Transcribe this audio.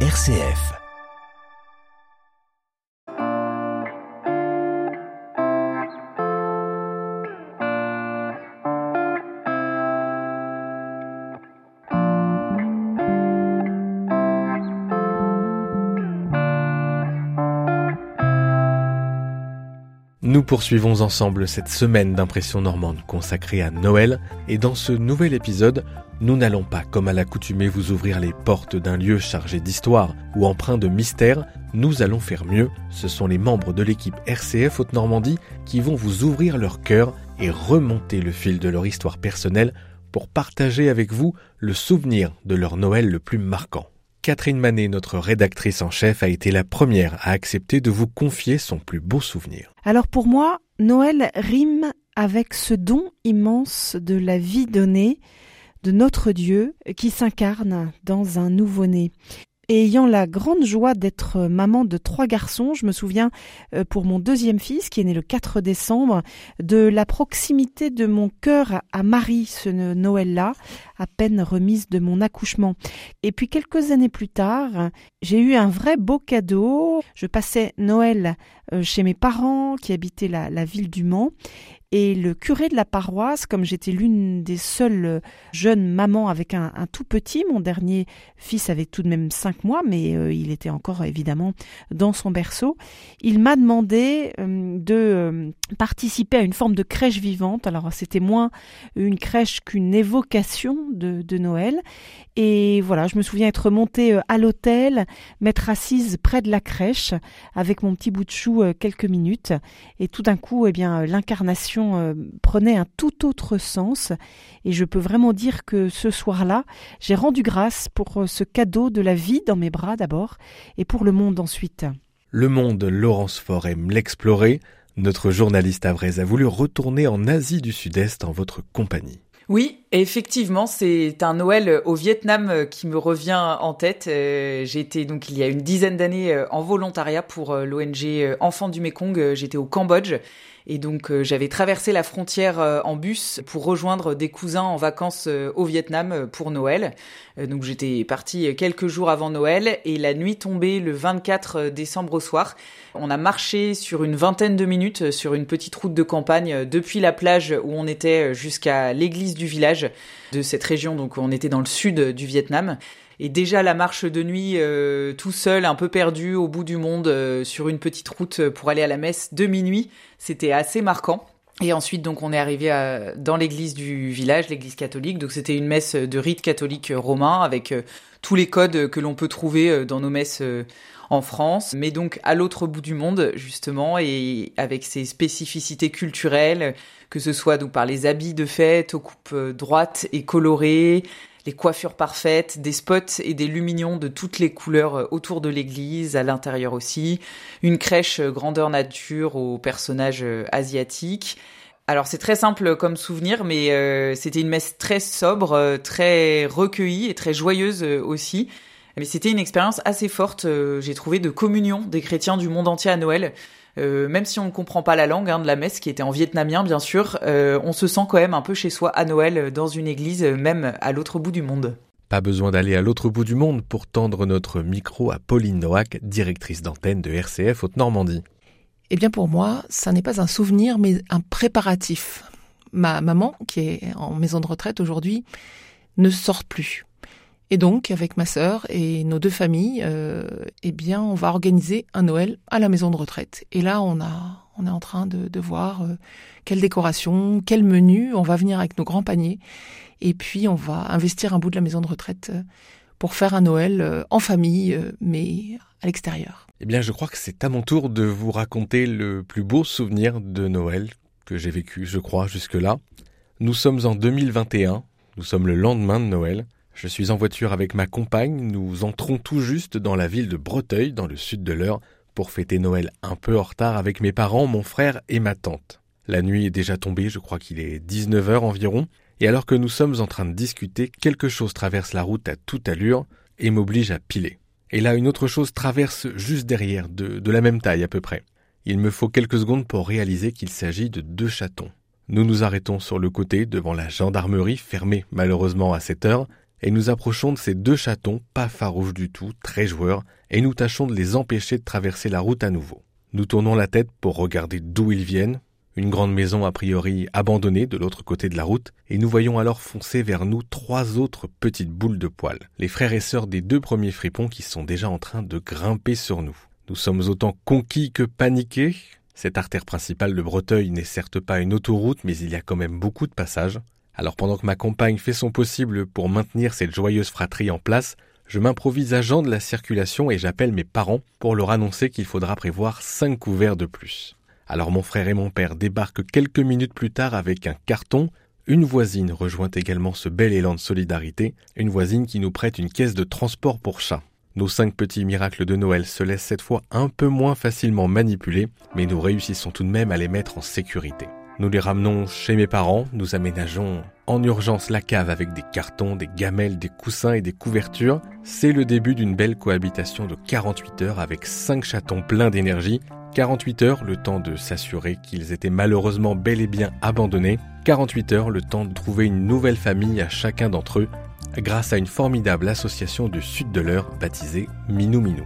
RCF. Nous poursuivons ensemble cette semaine d'impression normande consacrée à Noël. Et dans ce nouvel épisode, nous n'allons pas comme à l'accoutumée vous ouvrir les portes d'un lieu chargé d'histoire ou empreint de mystère, nous allons faire mieux, ce sont les membres de l'équipe RCF Haute-Normandie qui vont vous ouvrir leur cœur et remonter le fil de leur histoire personnelle pour partager avec vous le souvenir de leur Noël le plus marquant. Catherine Manet, notre rédactrice en chef, a été la première à accepter de vous confier son plus beau souvenir. Alors pour moi, Noël rime avec ce don immense de la vie donnée de notre Dieu qui s'incarne dans un nouveau-né. Et ayant la grande joie d'être maman de trois garçons, je me souviens euh, pour mon deuxième fils qui est né le 4 décembre de la proximité de mon cœur à Marie ce Noël-là, à peine remise de mon accouchement. Et puis quelques années plus tard, j'ai eu un vrai beau cadeau. Je passais Noël euh, chez mes parents qui habitaient la, la ville du Mans et le curé de la paroisse, comme j'étais l'une des seules euh, jeunes mamans avec un, tout petit, mon dernier fils avait tout de même cinq mois, mais euh, il était encore évidemment dans son berceau, il m'a demandé de participer à une forme de crèche vivante. Alors c'était moins une crèche qu'une évocation de, de, Noël. Et voilà, je me souviens être montée à l'hôtel, m'être assise près de la crèche avec mon petit bout de chou quelques minutes, et tout d'un coup, eh bien, l'incarnation euh, prenait un tout autre sens et je peux vraiment dire que ce soir-là, j'ai rendu grâce pour euh, ce cadeau de la vie dans mes bras d'abord et pour le monde ensuite. Le monde, Laurence Faure aime l'explorer. Notre journaliste Avrez a voulu retourner en Asie du Sud-Est en votre compagnie. Oui, effectivement, c'est un Noël au Vietnam qui me revient en tête. Euh, été donc il y a une dizaine d'années en volontariat pour l'ONG Enfants du Mekong. J'étais au Cambodge et donc euh, j'avais traversé la frontière euh, en bus pour rejoindre des cousins en vacances euh, au Vietnam pour Noël. donc j'étais partie quelques jours avant Noël et la nuit tombée le 24 décembre au soir. On a marché sur une vingtaine de minutes sur une petite route de campagne depuis la plage où on était jusqu'à l'église du village de cette région. Donc on était dans le sud du Vietnam. Et déjà la marche de nuit euh, tout seul, un peu perdu au bout du monde euh, sur une petite route pour aller à la messe de minuit, c'était assez marquant. Et ensuite, donc, on est arrivé à, dans l'église du village, l'église catholique. Donc, c'était une messe de rite catholique romain avec euh, tous les codes que l'on peut trouver dans nos messes en France, mais donc à l'autre bout du monde, justement, et avec ses spécificités culturelles, que ce soit donc par les habits de fête aux coupes droites et colorées, les coiffures parfaites, des spots et des luminions de toutes les couleurs euh, autour de l'église, à l'intérieur aussi, une crèche euh, grandeur nature aux personnages euh, asiatiques. Alors c'est très simple comme souvenir, mais c'était une messe très sobre, très recueillie et très joyeuse aussi. Mais c'était une expérience assez forte, j'ai trouvé, de communion des chrétiens du monde entier à Noël. Euh, même si on ne comprend pas la langue hein, de la messe, qui était en vietnamien bien sûr, euh, on se sent quand même un peu chez soi à Noël euh, dans une église, même à l'autre bout du monde. Pas besoin d'aller à l'autre bout du monde pour tendre notre micro à Pauline Noack, directrice d'antenne de RCF Haute-Normandie. Eh bien pour moi, ça n'est pas un souvenir, mais un préparatif. Ma maman, qui est en maison de retraite aujourd'hui, ne sort plus. Et donc, avec ma sœur et nos deux familles, euh, eh bien, on va organiser un Noël à la maison de retraite. Et là, on a, on est en train de, voir euh, quelle décoration, quel menu. On va venir avec nos grands paniers, et puis on va investir un bout de la maison de retraite euh, pour faire un Noël euh, en famille, mais à l'extérieur. Eh bien, je crois que c'est à mon tour de vous raconter le plus beau souvenir de Noël que j'ai vécu, je crois, jusque-là. Nous sommes en 2021. Nous sommes le lendemain de Noël. Je suis en voiture avec ma compagne, nous entrons tout juste dans la ville de Breteuil, dans le sud de l'Eure, pour fêter Noël un peu en retard avec mes parents, mon frère et ma tante. La nuit est déjà tombée, je crois qu'il est 19h environ, et alors que nous sommes en train de discuter, quelque chose traverse la route à toute allure et m'oblige à piler. Et là, une autre chose traverse juste derrière, de, de la même taille à peu près. Il me faut quelques secondes pour réaliser qu'il s'agit de deux chatons. Nous nous arrêtons sur le côté devant la gendarmerie fermée malheureusement à cette heure et nous approchons de ces deux chatons, pas farouches du tout, très joueurs, et nous tâchons de les empêcher de traverser la route à nouveau. Nous tournons la tête pour regarder d'où ils viennent, une grande maison a priori abandonnée de l'autre côté de la route, et nous voyons alors foncer vers nous trois autres petites boules de poils, les frères et sœurs des deux premiers fripons qui sont déjà en train de grimper sur nous. Nous sommes autant conquis que paniqués. Cette artère principale de Breteuil n'est certes pas une autoroute, mais il y a quand même beaucoup de passages. Alors pendant que ma compagne fait son possible pour maintenir cette joyeuse fratrie en place, je m'improvise agent de la circulation et j'appelle mes parents pour leur annoncer qu'il faudra prévoir cinq couverts de plus. Alors mon frère et mon père débarquent quelques minutes plus tard avec un carton. Une voisine rejoint également ce bel élan de solidarité, une voisine qui nous prête une caisse de transport pour chat. Nos cinq petits miracles de Noël se laissent cette fois un peu moins facilement manipuler, mais nous réussissons tout de même à les mettre en sécurité. Nous les ramenons chez mes parents, nous aménageons en urgence la cave avec des cartons, des gamelles, des coussins et des couvertures. C'est le début d'une belle cohabitation de 48 heures avec cinq chatons pleins d'énergie 48 heures, le temps de s'assurer qu'ils étaient malheureusement bel et bien abandonnés. 48 heures, le temps de trouver une nouvelle famille à chacun d'entre eux, grâce à une formidable association du sud de l'heure baptisée Minou Minou.